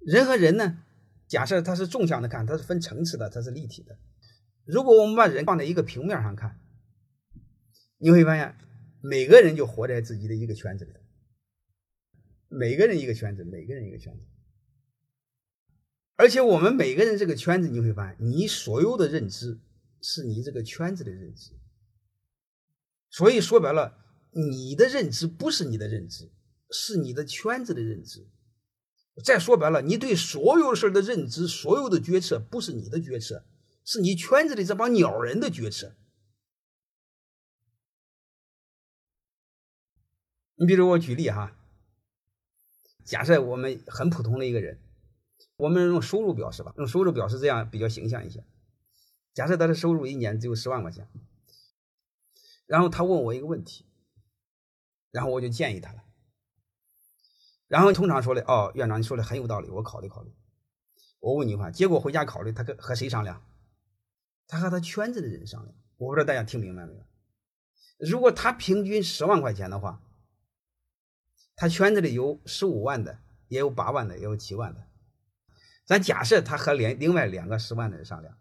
人和人呢，假设它是纵向的看，它是分层次的，它是立体的。如果我们把人放在一个平面上看，你会发现每个人就活在自己的一个圈子里，每个人一个圈子，每个人一个圈子。而且我们每个人这个圈子，你会发现，你所有的认知是你这个圈子的认知。所以说白了，你的认知不是你的认知，是你的圈子的认知。再说白了，你对所有事的认知，所有的决策不是你的决策，是你圈子里这帮鸟人的决策。你比如我举例哈，假设我们很普通的一个人。我们用收入表示吧，用收入表示这样比较形象一些。假设他的收入一年只有十万块钱，然后他问我一个问题，然后我就建议他了。然后通常说的哦，院长你说的很有道理，我考虑考虑。我问你话，结果回家考虑，他跟和谁商量？他和他圈子的人商量。我不知道大家听明白没有？如果他平均十万块钱的话，他圈子里有十五万的，也有八万的，也有七万的。咱假设他和另另外两个十万的人商量，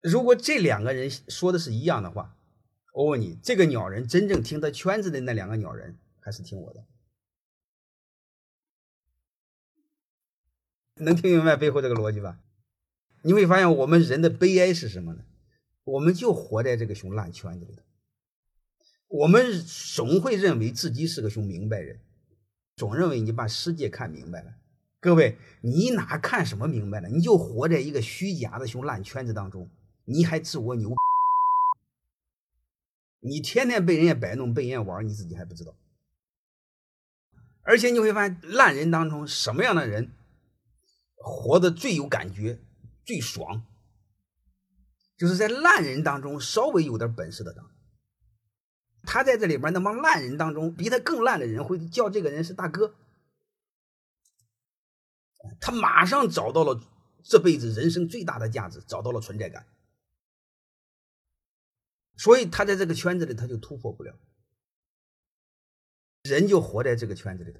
如果这两个人说的是一样的话，我问你，这个鸟人真正听他圈子的那两个鸟人，还是听我的？能听明白背后这个逻辑吧？你会发现，我们人的悲哀是什么呢？我们就活在这个熊烂圈子里头，我们总会认为自己是个熊明白人。总认为你把世界看明白了，各位，你哪看什么明白了？你就活在一个虚假的熊烂圈子当中，你还自我牛，你天天被人家摆弄，被人家玩，你自己还不知道。而且你会发现，烂人当中什么样的人活得最有感觉、最爽，就是在烂人当中稍微有点本事的人。他在这里边那帮烂人当中，比他更烂的人会叫这个人是大哥。他马上找到了这辈子人生最大的价值，找到了存在感。所以他在这个圈子里他就突破不了，人就活在这个圈子里头。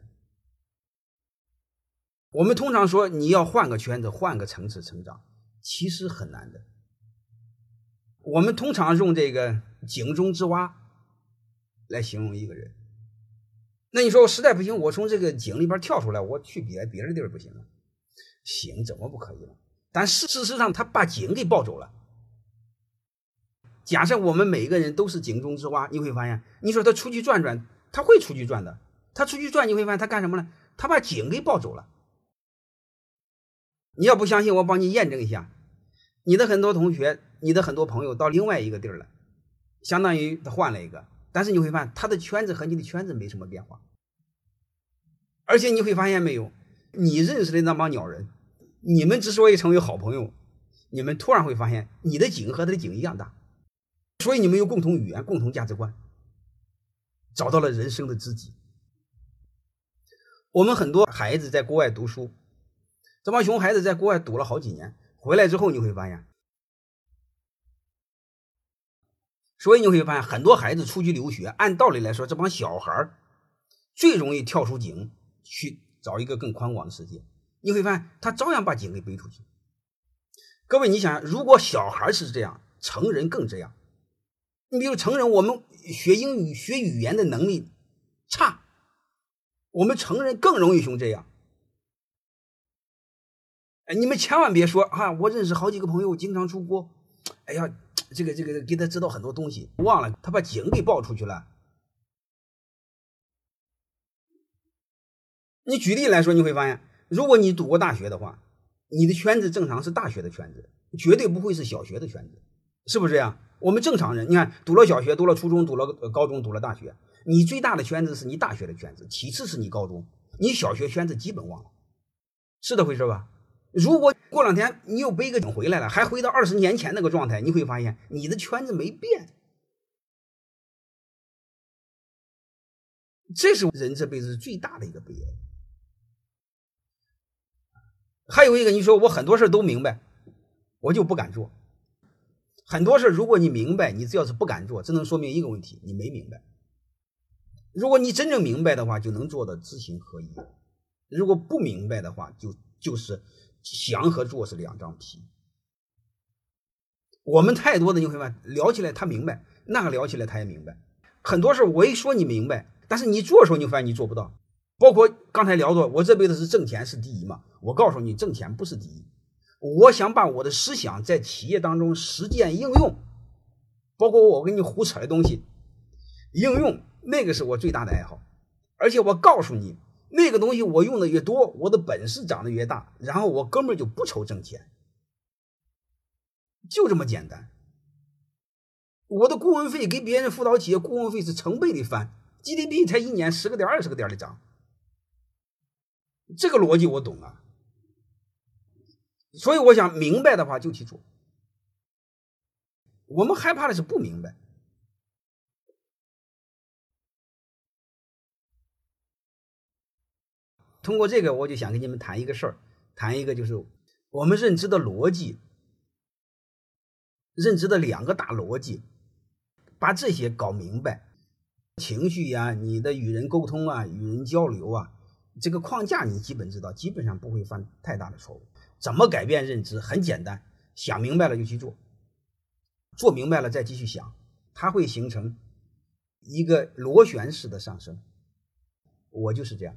我们通常说你要换个圈子，换个层次成长，其实很难的。我们通常用这个井中之蛙。来形容一个人，那你说我实在不行，我从这个井里边跳出来，我去别别的地儿不行吗？行，怎么不可以了？但事事实上，他把井给抱走了。假设我们每一个人都是井中之蛙，你会发现，你说他出去转转，他会出去转的。他出去转，你会发现他干什么呢？他把井给抱走了。你要不相信，我帮你验证一下。你的很多同学，你的很多朋友到另外一个地儿了，相当于他换了一个。但是你会发现，他的圈子和你的圈子没什么变化，而且你会发现没有，你认识的那帮鸟人，你们之所以成为好朋友，你们突然会发现，你的井和他的井一样大，所以你们有共同语言、共同价值观，找到了人生的知己。我们很多孩子在国外读书，这帮熊孩子在国外读了好几年，回来之后你会发现。所以你会发现，很多孩子出去留学，按道理来说，这帮小孩最容易跳出井去找一个更宽广的世界。你会发现，他照样把井给背出去。各位，你想，如果小孩是这样，成人更这样。你比如成人，我们学英语、学语言的能力差，我们成人更容易熊这样。哎，你们千万别说啊！我认识好几个朋友，经常出国。哎呀。这个这个给他知道很多东西，忘了他把井给爆出去了。你举例来说，你会发现，如果你读过大学的话，你的圈子正常是大学的圈子，绝对不会是小学的圈子，是不是这样？我们正常人，你看，读了小学，读了初中，读了高中，读了大学，你最大的圈子是你大学的圈子，其次是你高中，你小学圈子基本忘了，是这回事吧？如果过两天你又背个井回来了，还回到二十年前那个状态，你会发现你的圈子没变。这是人这辈子最大的一个悲哀。还有一个，你说我很多事都明白，我就不敢做。很多事如果你明白，你只要是不敢做，只能说明一个问题：你没明白。如果你真正明白的话，就能做到知行合一。如果不明白的话，就就是想和做是两张皮。我们太多的你会发现，聊起来他明白，那个聊起来他也明白。很多事我一说你明白，但是你做的时候你发现你做不到。包括刚才聊的，我这辈子是挣钱是第一嘛？我告诉你，挣钱不是第一。我想把我的思想在企业当中实践应用，包括我跟你胡扯的东西，应用那个是我最大的爱好。而且我告诉你，那个东西我用的越多，我的本事长得越大，然后我根本就不愁挣钱，就这么简单。我的顾问费给别人辅导企业顾问费是成倍的翻，GDP 才一年十个点、二十个点的涨，这个逻辑我懂啊。所以我想明白的话就去做。我们害怕的是不明白。通过这个，我就想跟你们谈一个事儿，谈一个就是我们认知的逻辑，认知的两个大逻辑，把这些搞明白，情绪呀，你的与人沟通啊，与人交流啊，这个框架你基本知道，基本上不会犯太大的错误。怎么改变认知？很简单，想明白了就去做，做明白了再继续想，它会形成一个螺旋式的上升。我就是这样。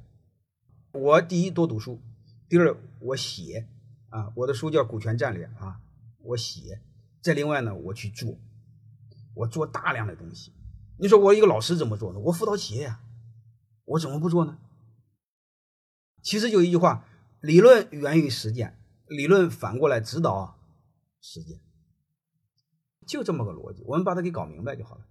我第一多读书，第二我写啊，我的书叫《股权战略》啊，我写。再另外呢，我去做，我做大量的东西。你说我一个老师怎么做呢？我辅导企业呀，我怎么不做呢？其实就一句话：理论源于实践。理论反过来指导实践，就这么个逻辑，我们把它给搞明白就好了。